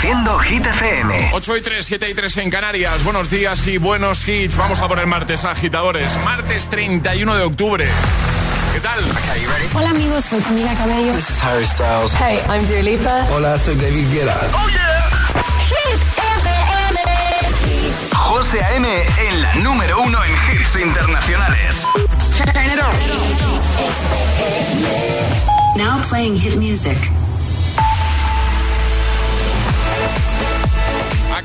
Reproduciendo Hit FM. 8 y 3, 7 y 3 en Canarias. Buenos días y buenos hits. Vamos a poner martes agitadores. Martes 31 de octubre. ¿Qué tal? Hola amigos, soy Camila Cabello. This is Harry Styles. Hey, I'm Dua Lipa. Hola, soy David Guetta. ¡Oh, yeah! Hit FM. José A.M. en la número uno en hits internacionales. Turn it on. Now playing hit music.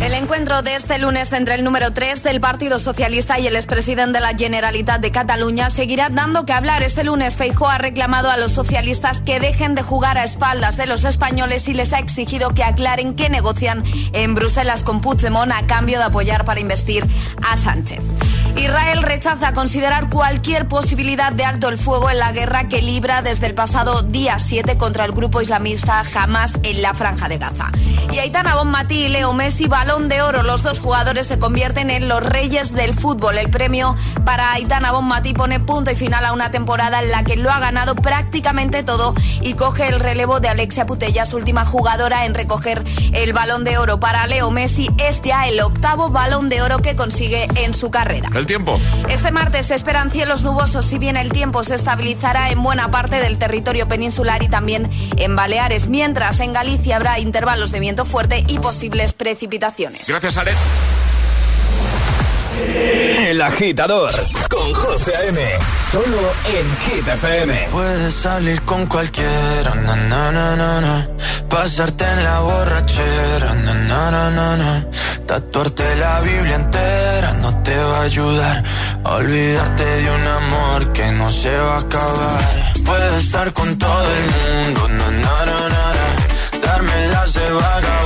El encuentro de este lunes entre el número 3 del Partido Socialista y el expresidente de la Generalitat de Cataluña seguirá dando que hablar. Este lunes Feijó ha reclamado a los socialistas que dejen de jugar a espaldas de los españoles y les ha exigido que aclaren qué negocian en Bruselas con Puigdemont a cambio de apoyar para investir a Sánchez. Israel rechaza considerar cualquier posibilidad de alto el fuego en la guerra que libra desde el pasado día 7 contra el grupo islamista Hamas en la franja de Gaza. Y Aitana Bonmatí y Leo Messi, balón de oro. Los dos jugadores se convierten en los reyes del fútbol. El premio para Aitana Bonmatí pone punto y final a una temporada en la que lo ha ganado prácticamente todo y coge el relevo de Alexia Putellas, última jugadora en recoger el balón de oro. Para Leo Messi es ya el octavo balón de oro que consigue en su carrera. El tiempo. Este martes se esperan cielos nubosos, si bien el tiempo se estabilizará en buena parte del territorio peninsular y también en Baleares, mientras en Galicia habrá intervalos de viento fuerte y posibles precipitaciones. Gracias, Ale. El agitador con José A.M. Solo en Hit FM. Puedes salir con cualquiera, na, na, na, na, na. pasarte en la borrachera, na, na, na, na, na. tatuarte la Biblia entera no te va a ayudar. a Olvidarte de un amor que no se va a acabar. Puedes estar con todo el mundo, na, na, na, na, na. darme las de vagabundo,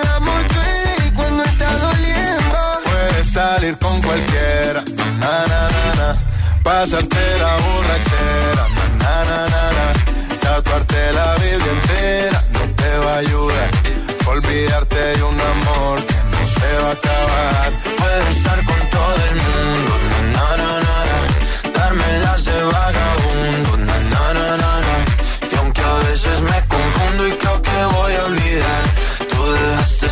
el amor duele y cuando está doliendo. Puedes salir con cualquiera, na na na na. Pasarte la borrachera, na na na na. Tatuarte la Biblia entera no te va a ayudar. Olvidarte de un amor que no se va a acabar. Puedes estar con todo el mundo, na, na, na, na. darme las de vagabundo, na, na, na, na, y aunque a veces me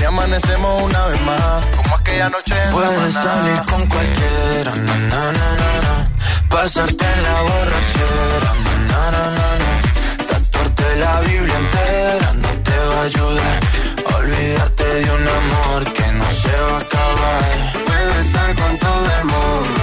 Y amanecemos una vez más, como aquella noche en Puedes salir con cualquiera, na, na, na, na, na. pasarte en la borrachera, na, na, na, na, na. tatuarte la Biblia entera no te va a ayudar. Olvidarte de un amor que no se va a acabar. Puedes estar con todo el mundo,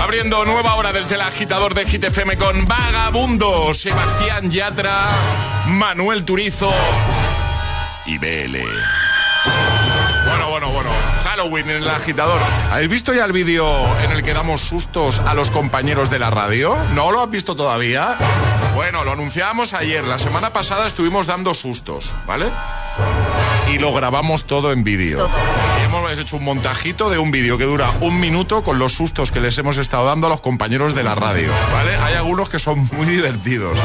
Abriendo nueva hora desde el agitador de Hit FM con Vagabundo, Sebastián Yatra, Manuel Turizo y BL. Bueno, bueno, bueno. Halloween en el agitador. ¿Habéis visto ya el vídeo en el que damos sustos a los compañeros de la radio? ¿No lo has visto todavía? Bueno, lo anunciábamos ayer. La semana pasada estuvimos dando sustos, ¿vale? Y lo grabamos todo en vídeo. Hemos hecho un montajito de un vídeo que dura un minuto con los sustos que les hemos estado dando a los compañeros de la radio, ¿vale? Hay algunos que son muy divertidos.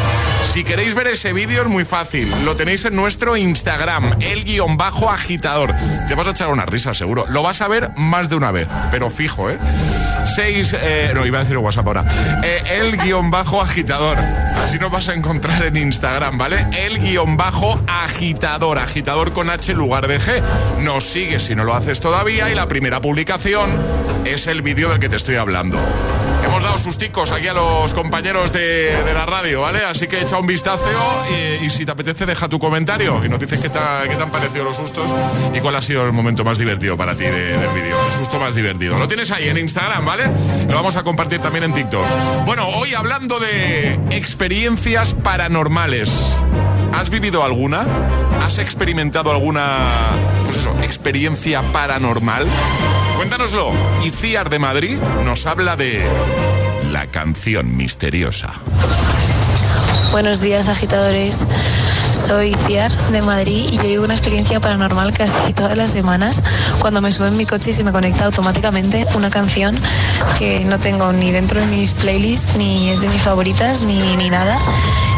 Si queréis ver ese vídeo es muy fácil. Lo tenéis en nuestro Instagram, el guion bajo agitador. Te vas a echar una risa, seguro. Lo vas a ver más de una vez, pero fijo, ¿eh? Seis, eh, no, iba a decir WhatsApp ahora. Eh, el guion bajo agitador. Así nos vas a encontrar en Instagram, ¿vale? El guion bajo agitador. Agitador con H en lugar de G. Nos sigues si no lo haces todavía y la primera publicación es el vídeo del que te estoy hablando. Hemos dado susticos aquí a los compañeros de, la radio, ¿vale? Así que echa un vistazo y, si te apetece deja tu comentario y nos dices qué, te han parecido los sustos y cuál ha sido el momento más divertido para ti del vídeo. El susto más divertido. Lo tienes ahí en Instagram, ¿vale? Lo vamos a compartir también en TikTok. Bueno, hoy hablando de experiencias paranormales. ¿Has vivido alguna? ¿Has experimentado alguna, pues experiencia paranormal? Cuéntanoslo. Iciar de Madrid nos habla de la canción misteriosa. Buenos días, agitadores. Soy Ciar de Madrid y yo vivo una experiencia paranormal casi todas las semanas cuando me subo en mi coche y se me conecta automáticamente una canción que no tengo ni dentro de mis playlists, ni es de mis favoritas, ni, ni nada.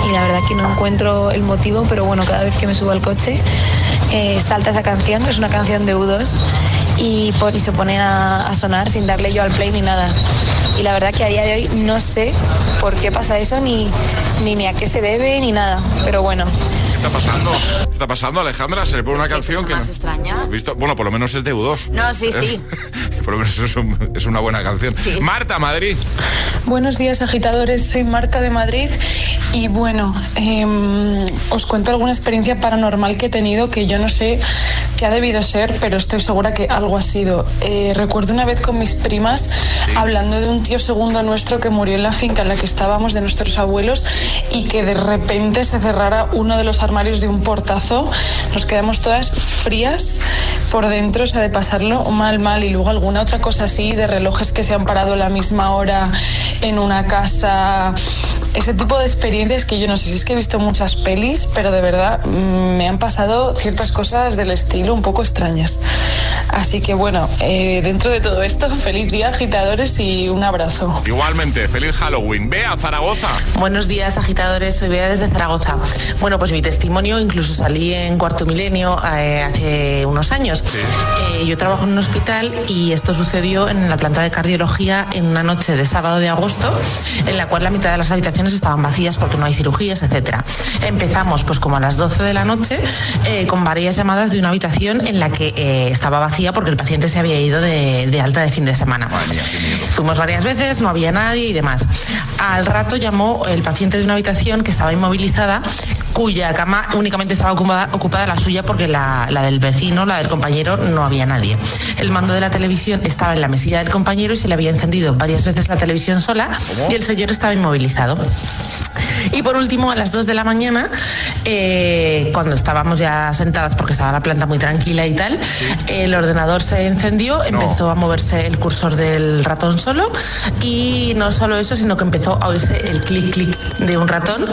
Y la verdad que no encuentro el motivo, pero bueno, cada vez que me subo al coche eh, salta esa canción, es una canción de U2 y, se pone a, sonar sin darle yo al play ni nada. Y la verdad que a día de hoy no sé por qué pasa eso, ni, ni, ni a qué se debe, ni nada. Pero bueno, está pasando? ¿Qué está pasando, Alejandra? Se le pone una canción que... más extraña? ¿Visto? Bueno, por lo menos es de U2. No, sí, sí. por lo menos es, una buena canción. Marta, Madrid. Buenos días, agitadores. Soy Marta de Madrid y bueno, em, os cuento alguna experiencia paranormal que he tenido que yo no sé qué ha debido ser, pero estoy segura que algo ha sido. Eh, recuerdo una vez con mis primas hablando de un tío segundo nuestro que murió en la finca en la que estábamos de nuestros abuelos y que de repente se cerrara uno de los armarios de un portazo, nos quedamos todas frías por dentro, o sea, de pasarlo mal, mal. Y luego alguna otra cosa así, de relojes que se han parado a la misma hora en una casa. Ese tipo de experiencias que yo no sé si es que he visto muchas pelis, pero de verdad mm, me han pasado ciertas cosas del estilo un poco extrañas. Así que bueno, eh, dentro de todo esto, feliz día agitadores y un abrazo. Igualmente, feliz Halloween. Bea, Zaragoza. Buenos días agitadores, soy Bea desde Zaragoza. Bueno, pues mi testimonio, incluso salí en cuarto milenio eh, hace unos años. Eh, yo trabajo en un hospital y esto sucedió en la planta de cardiología en una noche de sábado de agosto, en la cual la mitad de las habitaciones estaban vacías porque no hay cirugías, etcétera. Empezamos pues como a las 12 de la noche eh, con varias llamadas de una habitación en la que estaba vacía porque el paciente se había ido de, alta de fin de semana. Fuimos varias veces, no había nadie y demás. Al rato llamó el paciente de una habitación que estaba inmovilizada cuya cama únicamente estaba ocupada, la suya porque la, del vecino, la del compañero, no había nadie. El mando de la televisión estaba en la mesilla del compañero y se le había encendido varias veces la televisión sola y el señor estaba inmovilizado. Y por último, a las 2 de la mañana, eh, cuando estábamos ya sentadas porque estaba la planta muy tranquila y tal, el ordenador se encendió, empezó a moverse el cursor del ratón solo y no solo eso, sino que empezó a oírse el clic clic de un ratón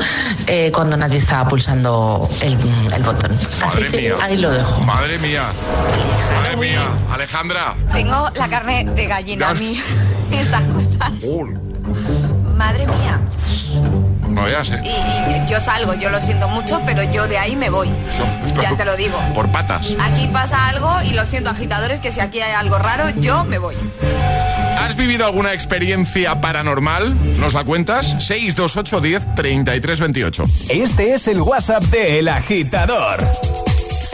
eh, cuando nadie estaba pulsando el, botón. Así que ahí lo dejo. Madre mía. Madre mía. Alejandra. Tengo la carne de gallina a mí. Estas cosas. Madre mía. No, sé. Y, yo salgo, yo lo siento mucho, pero yo de ahí me voy. ya te lo digo. Por patas. Aquí pasa algo y lo siento, agitadores, que si aquí hay algo raro, yo me voy. ¿Has vivido alguna experiencia paranormal? ¿Nos la cuentas? 628 10 33 28. Este es el WhatsApp de El Agitador.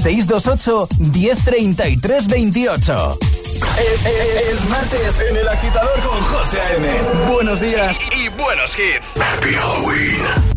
628 1033 28. Es, martes en El Agitador con José A.M. Buenos días y, buenos hits. Happy Halloween.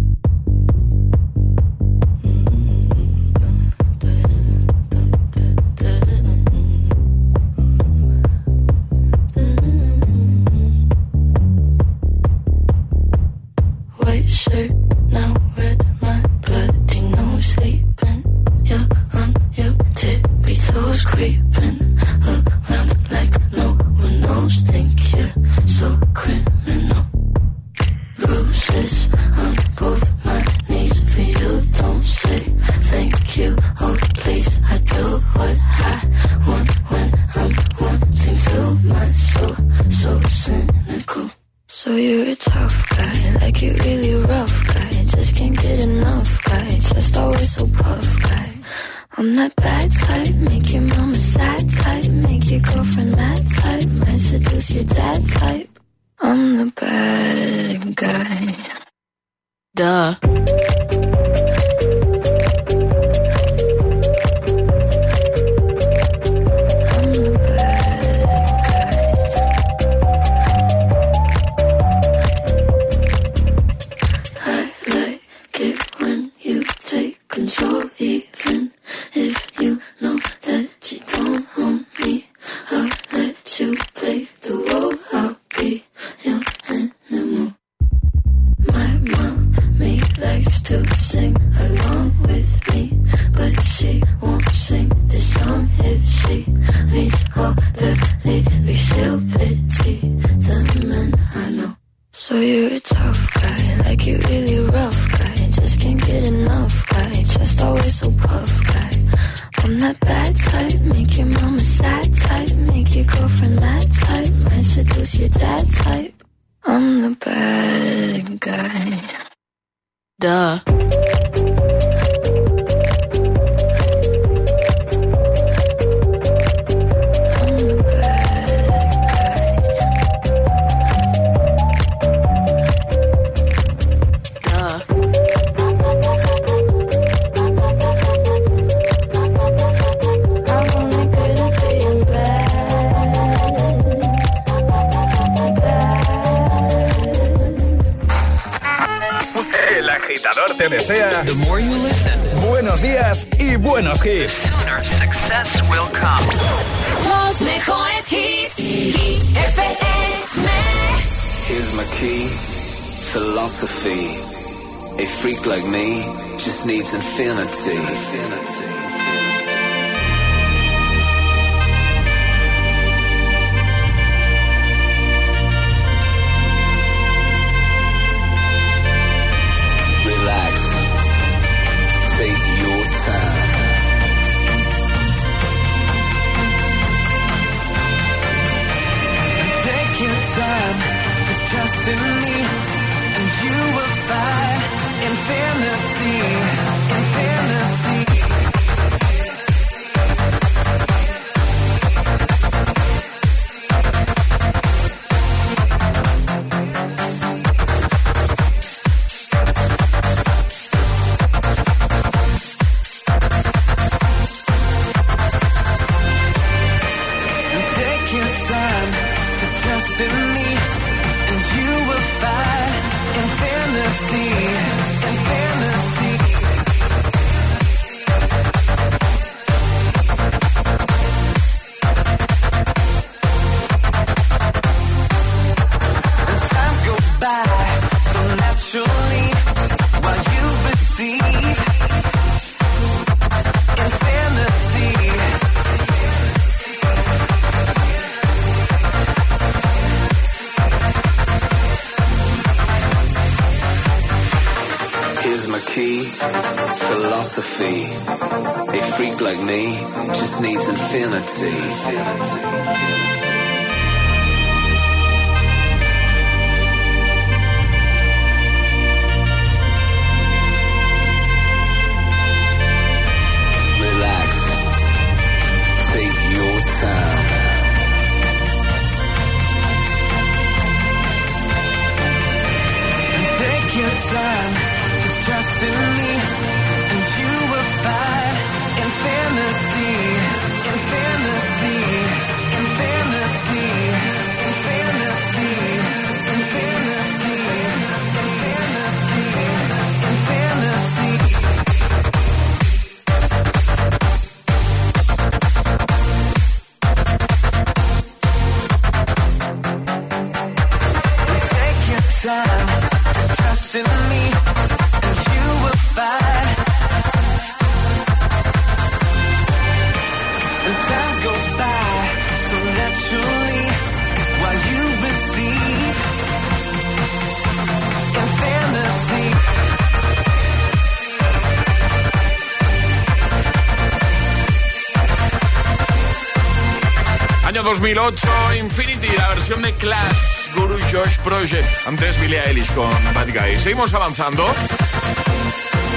2008, Infinity, la versión de Clash, Guru Josh Project. Antes Billie Eilish con Bad Guy. Seguimos avanzando.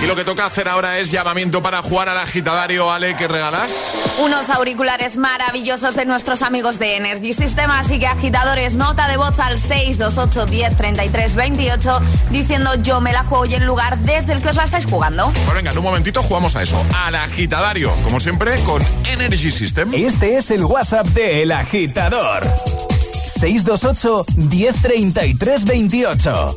Y lo que toca hacer ahora es llamamiento para jugar al agitadario, Ale, qué regalas. Unos auriculares maravillosos de nuestros amigos de Energy System, así que agitadores, nota de voz al 628 10 33 28 diciendo yo me la juego y el lugar desde el que os la estáis jugando. Pues venga, en un momentito jugamos a eso, al agitadario, como siempre con Energy System. Este es el WhatsApp de El Agitador. 628 1033 28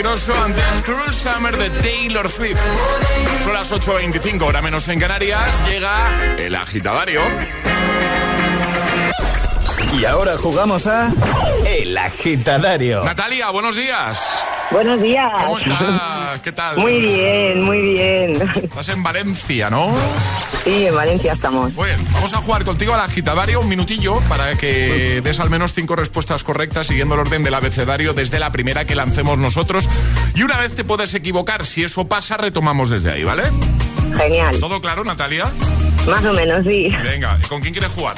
Axel Ingrosso antes Cruel Summer de Taylor Swift. Son las 8.25, hora menos en Canarias. Llega el agitadario. Y ahora jugamos a El Agitadario. Natalia, buenos días. Buenos días. ¿Cómo estás? ¿Qué tal? Muy bien, muy bien. Estás en Valencia, ¿no? Sí, en Valencia estamos. Bien, vamos a jugar contigo al agitadario un minutillo para que des al menos cinco respuestas correctas siguiendo el orden del abecedario desde la primera que lancemos nosotros. Y una vez te puedes equivocar, si eso pasa, retomamos desde ahí, ¿vale? Genial. ¿Todo claro, Natalia? Más o menos, sí. Venga, ¿con quién quieres jugar?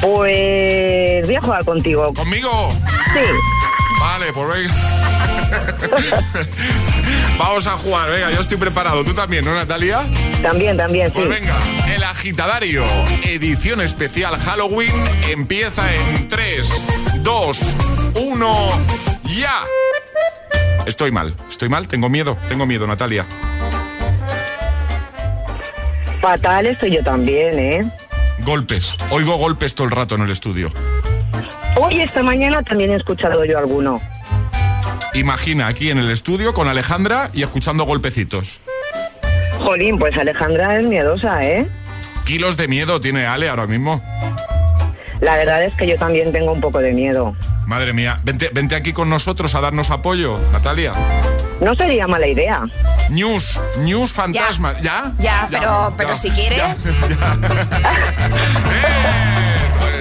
Pues voy a jugar contigo. ¿Conmigo? Sí. Vale, pues venga. Vamos a jugar, venga, yo estoy preparado. ¿Tú también, no, Natalia? También, también, sí. Pues venga, el agitadario, edición especial Halloween, empieza en 3, 2, 1, ya. Estoy mal, estoy mal, tengo miedo, tengo miedo, Natalia. Fatal estoy yo también, ¿eh? Golpes, oigo golpes todo el rato en el estudio. Hoy, esta mañana, también he escuchado yo alguno. Imagina aquí en el estudio con Alejandra y escuchando golpecitos. Jolín, pues Alejandra es miedosa, ¿eh? Kilos de miedo tiene Ale ahora mismo. La verdad es que yo también tengo un poco de miedo. Madre mía, vente, vente aquí con nosotros a darnos apoyo, Natalia. No sería mala idea. News, news fantasma. ¿Ya? Ya, pero, pero ya, si quieres.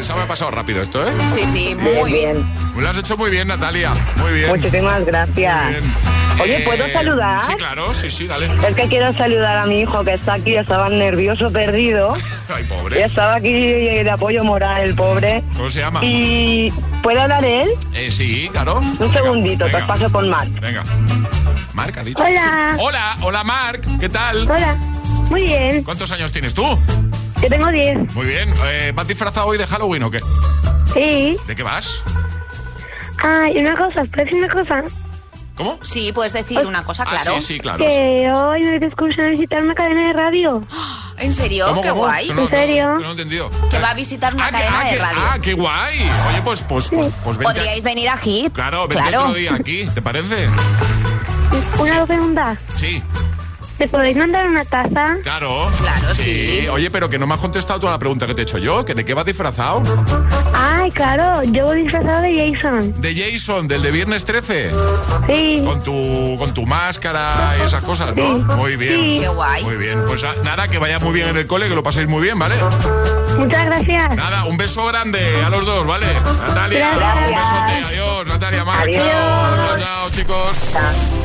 Se me ha pasado rápido esto, ¿eh? Sí, sí, muy bien. Lo has hecho muy bien, Natalia. Muy bien. Muchísimas gracias. Muy bien. Oye, ¿puedo Eh, saludar? Sí, claro, sí, sí, dale. Es que quiero saludar a mi hijo que está aquí, estaba nervioso, perdido. Ay, Y pobre. estaba aquí de apoyo moral, el pobre. ¿Cómo se llama? Y ¿puede hablar él? Eh, sí, claro. Un segundito, te os paso con Marc. Venga. Marc ha dicho. Hola. Sí. Hola, hola Marc, ¿qué tal? Hola, muy bien. ¿Cuántos años tienes tú? Yo tengo 10. Muy bien. Eh, ¿Vas disfrazado hoy de Halloween o qué? Sí. ¿De qué vas? Ay, una cosa, ¿puedo decir una cosa? ¿Cómo? Sí, puedes decir una cosa, Ah, claro. sí, sí, claro. Que hoy me voy de excursión a visitar una cadena de radio. ¿En serio? ¿Cómo, Qué cómo? guay. No- ¿En serio? no- que no he entendido. Que va a visitar una cadena ah, de que- radio. ah, qué guay. Oye, pues, pues, pues, pues vente. Podríais venir a Hit. Claro, vente claro. otro día aquí, ¿te parece? Una pregunta. Sí, ¿Me podéis mandar una taza? claro. Claro, sí. Oye, pero que no me has contestado toda la pregunta que te he hecho yo, que ¿de qué vas disfrazado? Ay, claro, yo voy disfrazado de Jason. De Jason, del de Viernes 13. Sí. Con tu, con tu máscara y esas cosas, ¿no? Sí. Muy bien. Sí. Qué guay. Muy bien. Pues ah, nada, que vaya muy bien en el cole, que lo paséis muy bien, ¿vale? Muchas gracias. Nada, un beso grande a los dos, ¿vale? Natalia, Gracias. un besote. Adiós, Natalia, Mar. Adiós. Chao, chao, chao, chicos.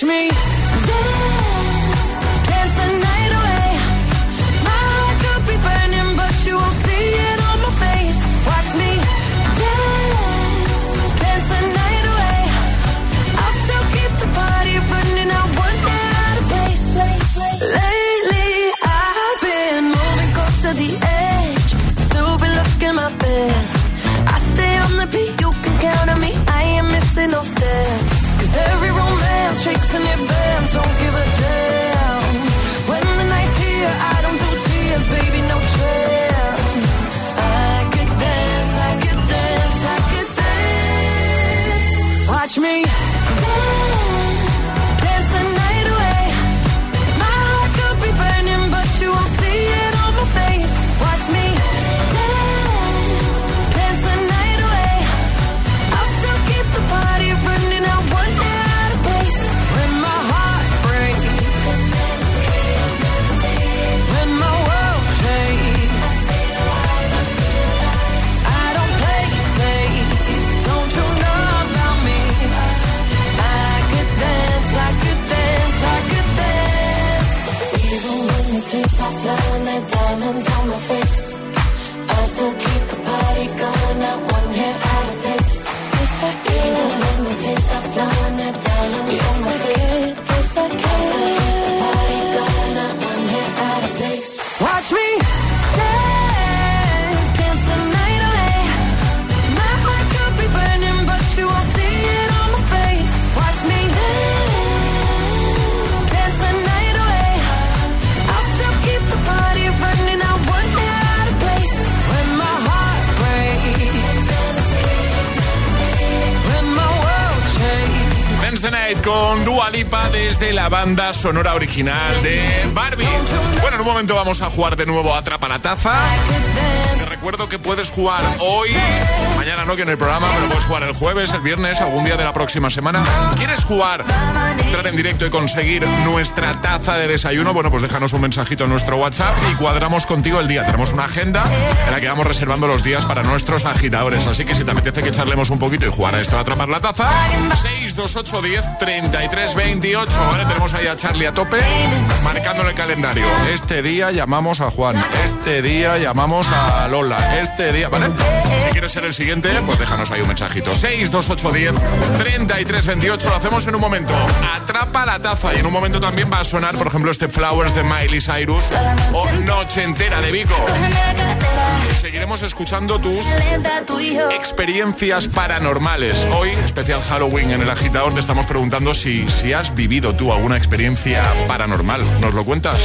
Watch me banda sonora original de Barbie. Bueno, en un momento vamos a jugar de nuevo a Atrapa la Taza. Recuerdo que puedes jugar hoy, mañana no que en el programa, pero puedes jugar el jueves, el viernes, algún día de la próxima semana. ¿Quieres jugar, entrar en directo y conseguir nuestra taza de desayuno? Bueno, pues déjanos un mensajito en nuestro WhatsApp y cuadramos contigo el día. Tenemos una agenda en la que vamos reservando los días para nuestros agitadores. Así que si te apetece que charlemos un poquito y jugar a esto de atrapar la taza, 628 10 33 28. ¿vale? Tenemos ahí a Charlie a tope, marcando en el calendario. Este día llamamos a Juan, este día llamamos a Lola, este día, ¿vale? Si quieres ser el siguiente, pues déjanos ahí un mensajito. 628 10 33 28. Lo hacemos en un momento. Atrapa la taza y en un momento también va a sonar, por ejemplo, este Flowers de Miley Cyrus o Noche entera de Vico. Seguiremos escuchando tus experiencias paranormales. Hoy, especial Halloween en el agitador, te estamos preguntando si, si has vivido tú alguna experiencia paranormal. ¿Nos lo cuentas?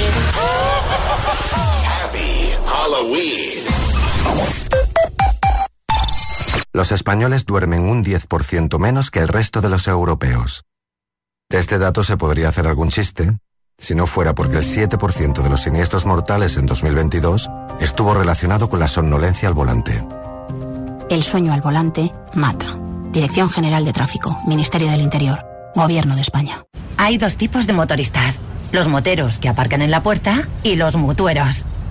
Halloween. Los españoles duermen un 10% menos que el resto de los europeos. De este dato se podría hacer algún chiste, si no fuera porque el 7% de los siniestros mortales en 2022 estuvo relacionado con la somnolencia al volante. El sueño al volante mata. Dirección General de Tráfico, Ministerio del Interior, Gobierno de España. Hay dos tipos de motoristas. Los moteros que aparcan en la puerta y los mutueros,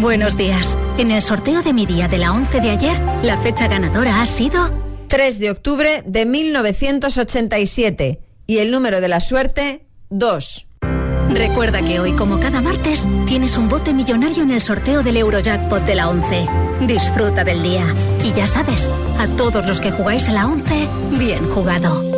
Buenos días. En el sorteo de mi día de la 11 de ayer, la fecha ganadora ha sido 3 de octubre de 1987 y el número de la suerte 2. Recuerda que hoy, como cada martes, tienes un bote millonario en el sorteo del Eurojackpot de la 11. Disfruta del día. Y ya sabes, a todos los que jugáis a la 11, bien jugado.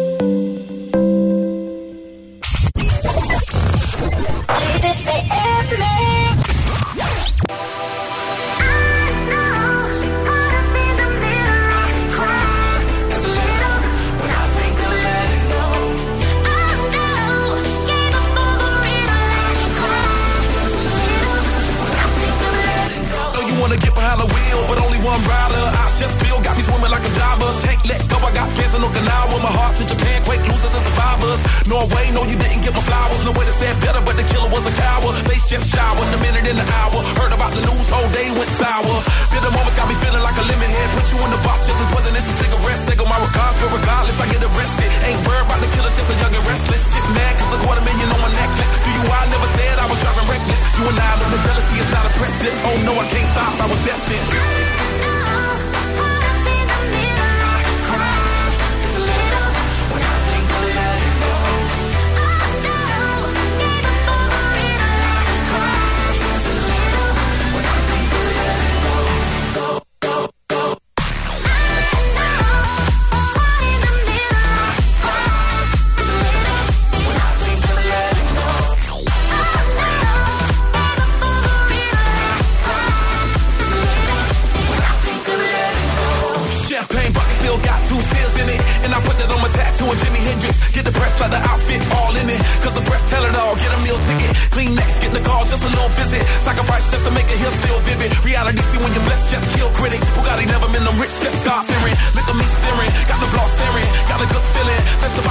Kill critics. Bugatti never been them rich, God fearing. Look at me staring, got the block staring. Got a good feeling, that's the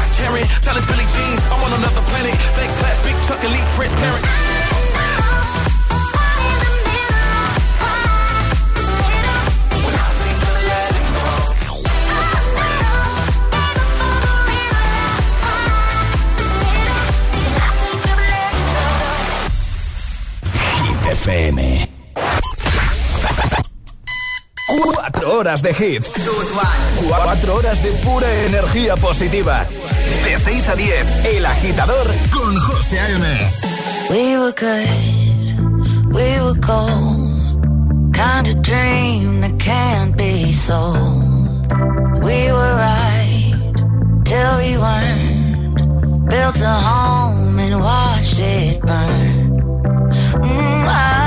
us Billy Jean, I'm on another planet. Class, big Chuck. Hit FM. Eh? Horas de hits. Cuatro horas de pura energía positiva. De 6 a 10, El Agitador con José A.M. We were good, we were gold. Kind of dream that can't be sold. We were right till we weren't. Built a home and watched it burn. Mm, I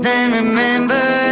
then remember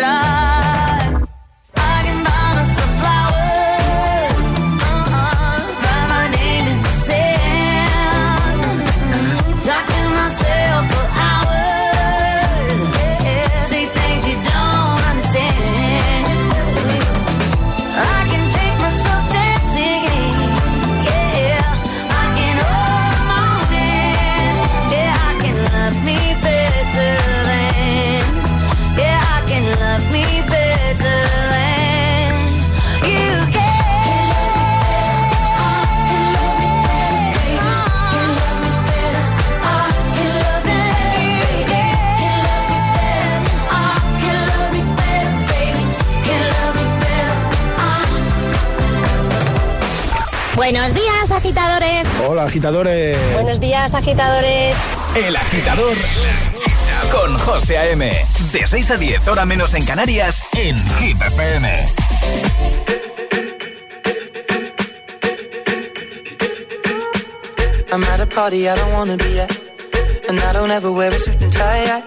Buenos días, agitadores. Hola, agitadores. Buenos días, agitadores. El Agitador con José A.M. De 6 a 10, hora menos en Canarias, en Hit FM. I'm at a party I don't wanna be at. And I don't ever wear a suit and tie. I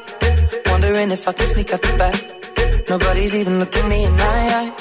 wondering if I can sneak out the back. Nobody's even looking me in my eyes.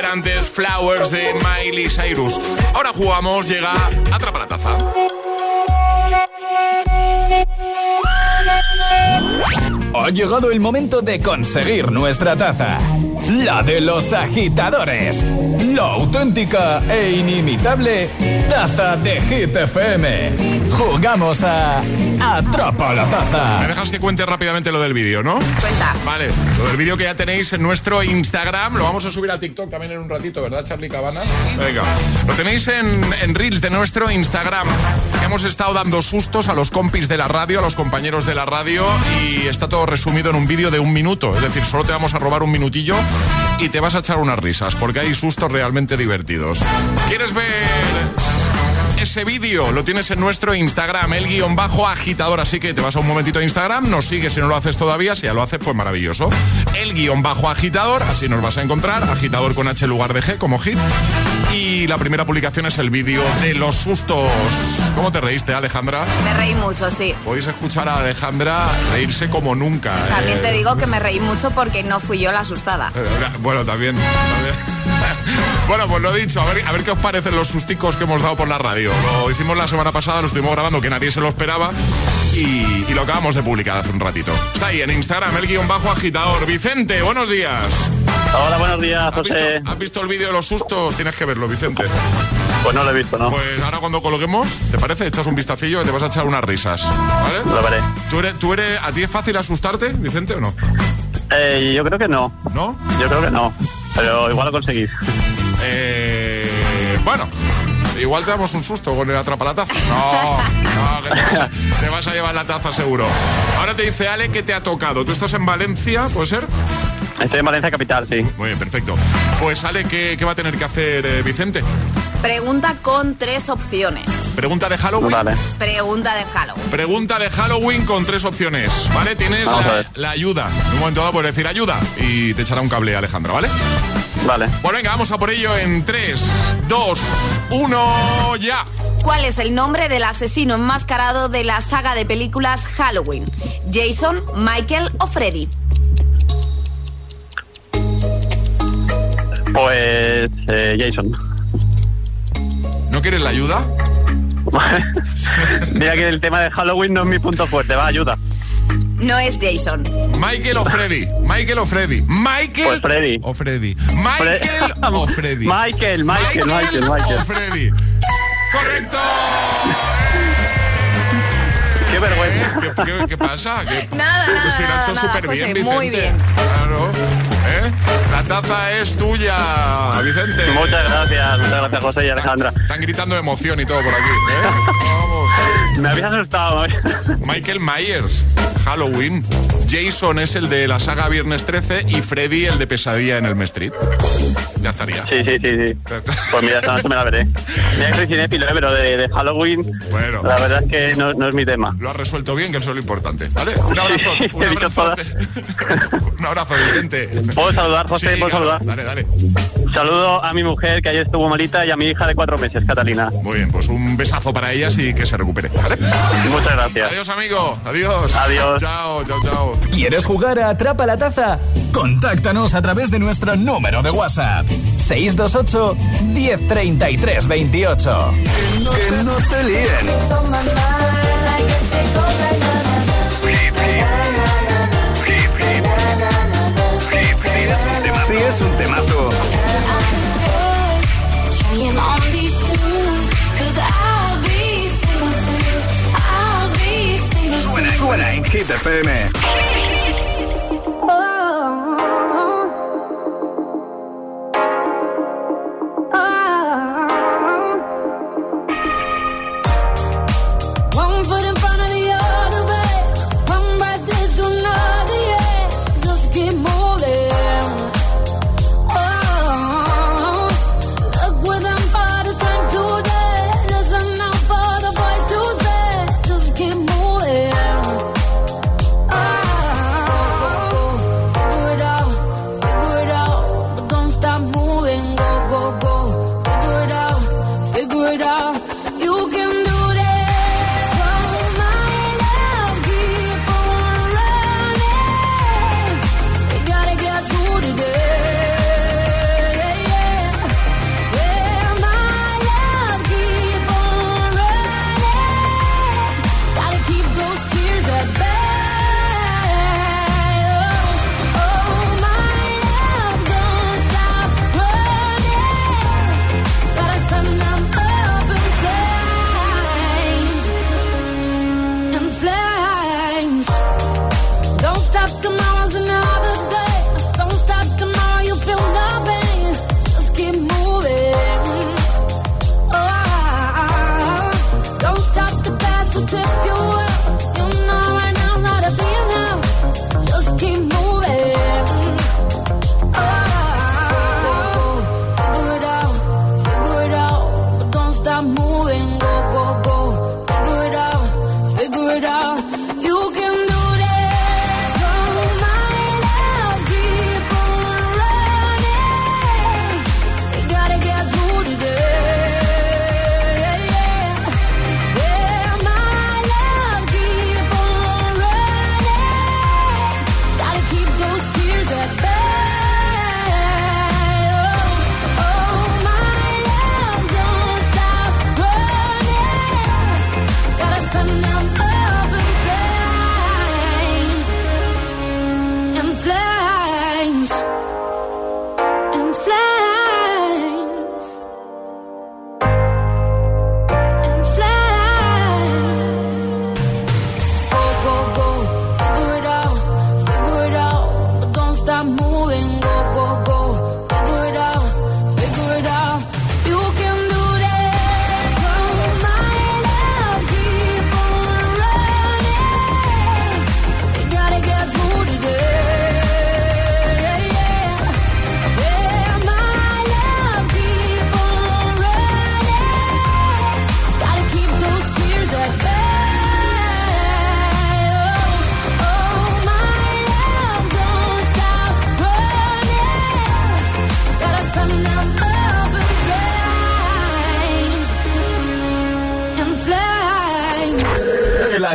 Bieber antes Flowers de Miley Cyrus. Ahora jugamos, llega Atrapa la Taza. Ha llegado el momento de conseguir nuestra taza. La de los agitadores. La auténtica e inimitable taza de Hit FM. Jugamos a Atrapa la Me taza. dejas que cuente rápidamente lo del vídeo, ¿no? Cuenta. Vale, lo del vídeo que ya tenéis en nuestro Instagram, lo vamos a subir a TikTok también en un ratito, ¿verdad, Charlie Cabana? Venga, lo tenéis en, en Reels de nuestro Instagram. que Hemos estado dando sustos a los compis de la radio, a los compañeros de la radio y está todo resumido en un vídeo de un minuto. Es decir, solo te vamos a robar un minutillo y te vas a echar unas risas porque hay sustos realmente divertidos. ¿Quieres ver ese vídeo lo tienes en nuestro Instagram, el guion bajo agitador. Así que te vas a un momentito a Instagram, nos sigues si no lo haces todavía. Si ya lo haces, pues maravilloso. El guion bajo agitador, así nos vas a encontrar. Agitador con H lugar de G como hit. Y la primera publicación es el vídeo de los sustos. ¿Cómo te reíste, Alejandra? Me reí mucho, sí. Podéis escuchar a Alejandra reírse como nunca. También eh. te digo que me reí mucho porque no fui yo la asustada. Eh, Bueno, también. también. Bueno, pues lo dicho, a ver, a ver qué os parecen los susticos que hemos dado por la radio. Lo hicimos la semana pasada, lo estuvimos grabando, que nadie se lo esperaba y, y lo acabamos de publicar hace un ratito. Está ahí en Instagram, el guion bajo agitador. Vicente, buenos días. Hola, buenos días, ¿Has José. visto, has visto el vídeo de los sustos? Tienes que verlo, Vicente. Pues no lo he visto, ¿no? Pues ahora cuando coloquemos, ¿te parece? Echas un vistacillo y te vas a echar unas risas. ¿Vale? Lo veré. ¿Tú eres, tú eres, ¿A ti es fácil asustarte, Vicente, o no? Eh, yo creo que no. ¿No? Yo creo que no. Pero igual lo conseguís. Eh, bueno, igual te damos un susto con el atrapalataza. No, no, que te vas, a, te vas a llevar la taza seguro. Ahora te dice Ale que te ha tocado. ¿Tú estás en Valencia, puede ser? Estoy en Valencia Capital, sí. Muy bien, perfecto. Pues Ale, ¿qué, qué va a tener que hacer eh, Vicente? Pregunta con tres opciones. Pregunta de Halloween. Vale. Pregunta de Halloween. Pregunta de Halloween con tres opciones, ¿vale? Tienes la ayuda. En un momento dado puedes decir ayuda y te echará un cable Alejandra, ¿vale? Vale. Pues venga, vamos a por ello en 3, 2, 1, ya. ¿Cuál es el nombre del asesino enmascarado de la saga de películas Halloween? ¿Jason, Michael o Freddy? Pues eh, Jason. ¿No quieres la ayuda? Mira que el tema de Halloween no es mi punto fuerte, va, ayuda. No es Jason. Michael o Freddy. Michael o Freddy. Michael Pues Freddy. o Freddy. Michael o Freddy. Michael, Michael, Michael, Michael. o Freddy. Correcto. Qué vergüenza. ¿Qué, qué- qué pasa? ¿Qué- Nada, nada, Pues lo ha nada, hecho nada, súper José, bien, Vicente. muy bien. Claro. ¿Eh? La taza es tuya, Vicente. Muchas gracias, muchas gracias José y Alejandra. Están gritando de emoción y todo por aquí. ¿eh? Me habéis asustado. ¿eh? Michael Myers, Halloween. Jason es el de la saga Viernes 13 y Freddy el de Pesadilla en el Street. Ya estaría. Sí, sí, sí, sí. Pues mira, esta noche me la veré. Mira que soy cinéfilo, ¿eh? pero de, de Halloween, Bueno. la verdad es que no, no es mi tema. Lo has resuelto bien, que eso es lo importante. ¿Vale? Un abrazo. Un He dicho abrazo. un abrazo, Vicente. ¿Puedo saludar, José? Sí, ¿Puedo claro. saludar? Dale, dale. Saludo a mi mujer que ayer estuvo malita y a mi hija de cuatro meses, Catalina. Muy bien, pues un besazo para ellas y que se recupere. ¿Vale? Muchas gracias. Adiós, amigo. Adiós. Adiós. Chao, chao, chao. ¿Quieres jugar a Atrapa la Taza? Contáctanos a través de nuestro número de WhatsApp. 628 1033 28. Que no te líen. Si es un temazo, Trying on these shoes, Hit FM.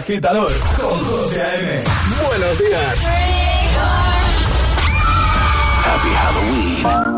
agitador con José A.M. Buenos días. Happy Halloween.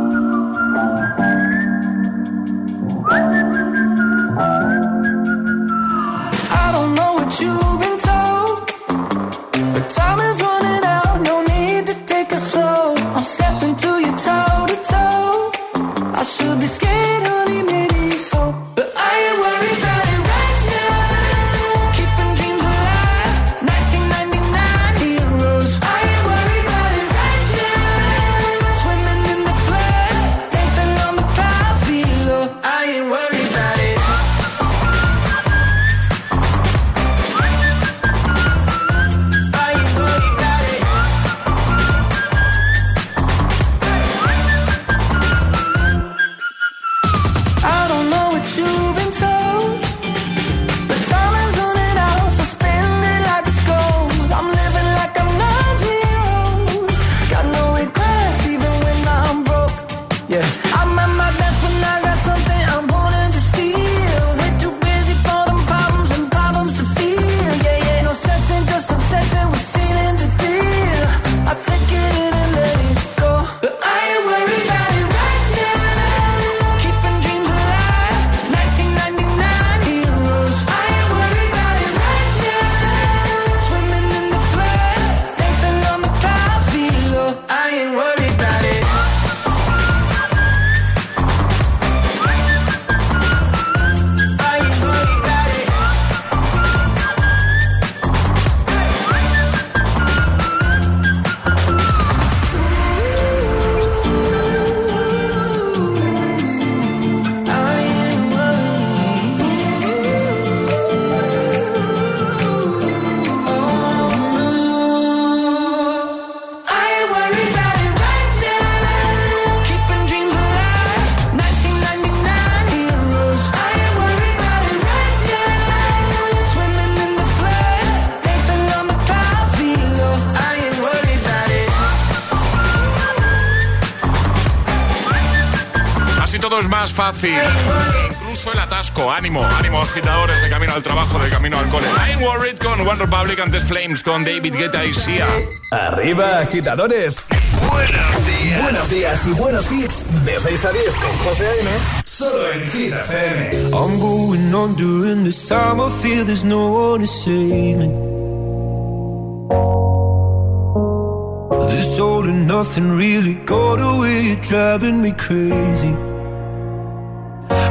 Flames con David Guetta y Sia. Arriba, agitadores. Buenos días. Buenos días y buenos hits. De 6 a 10 con José A.M. Solo en Hit FM. I'm going on during this time. I feel there's no one to save me. This all and nothing really got away. Driving me crazy.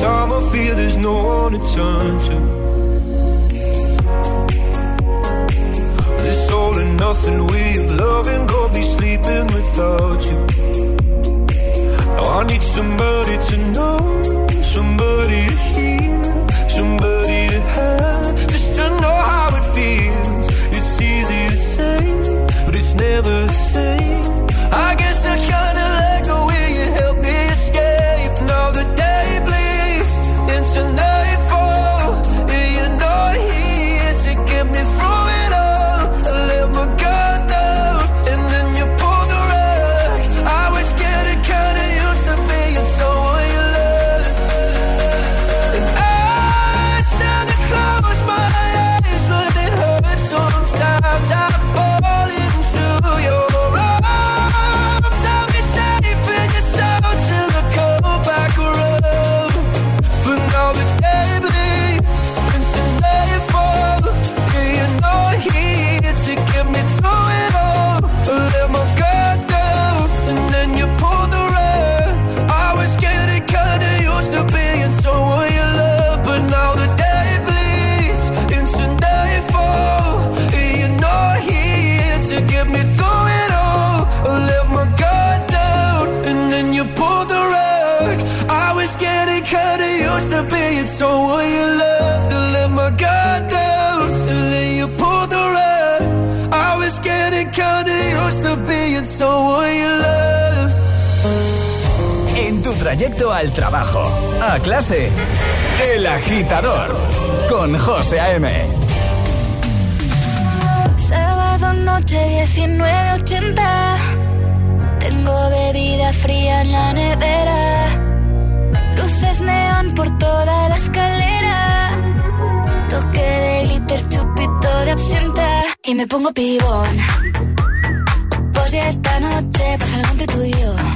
Time. I feel there's no one to turn to. This all and nothing way of loving got me sleeping without you. Now I need somebody to know, somebody to hear, somebody to have, just to know how it feels. It's easy to say, but it's never the same. Trayecto al trabajo, a clase, El Agitador, con José A.M. Sábado noche 1980. Tengo bebida fría en la nevera. Luces neón por toda la escalera. Toque de glitter, chupito de absenta. Y me pongo pibón. Pues ya esta noche pasa algo entre tú.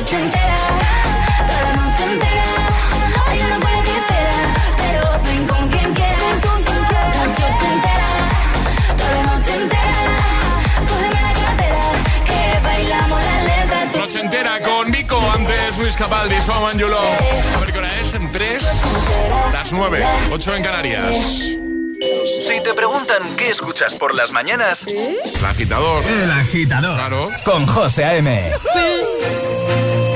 noche entera, toda la noche entera. Hay una cola que espera, pero ven con quien quieras. Noche entera, toda la noche entera. Cógeme la cartera, que bailamos la lenta. Noche entera con Vico, antes Luis Capaldi, Soman Yulo. A ver qué hora es, en 3, las 9, 8 en Canarias. Si te preguntan qué escuchas por las mañanas, ¿Eh? el agitador. El agitador. Claro. Con José A.M. Pues,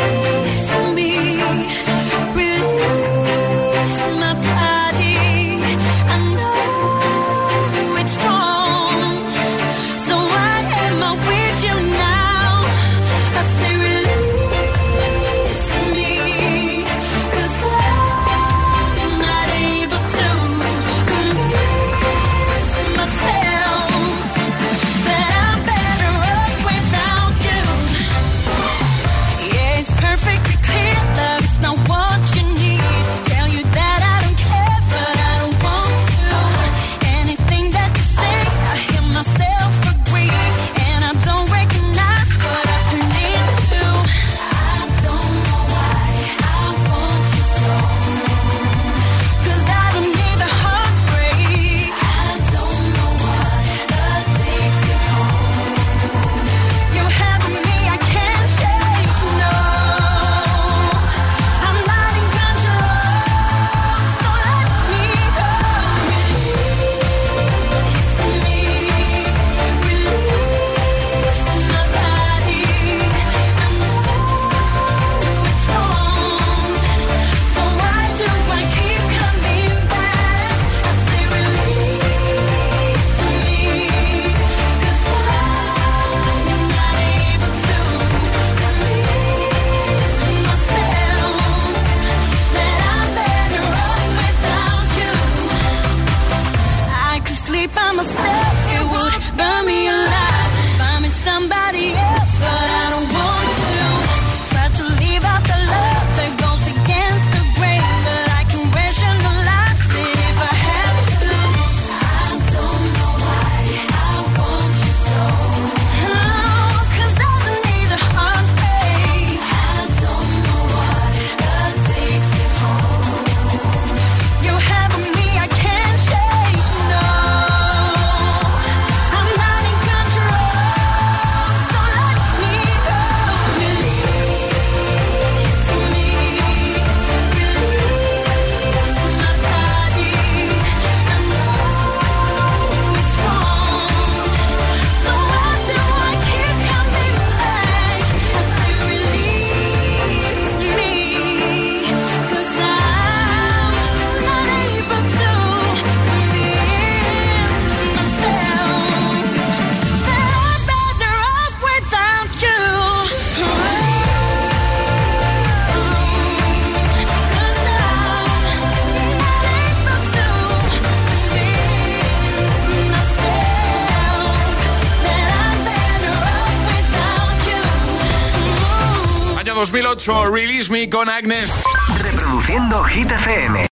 Con Agnes.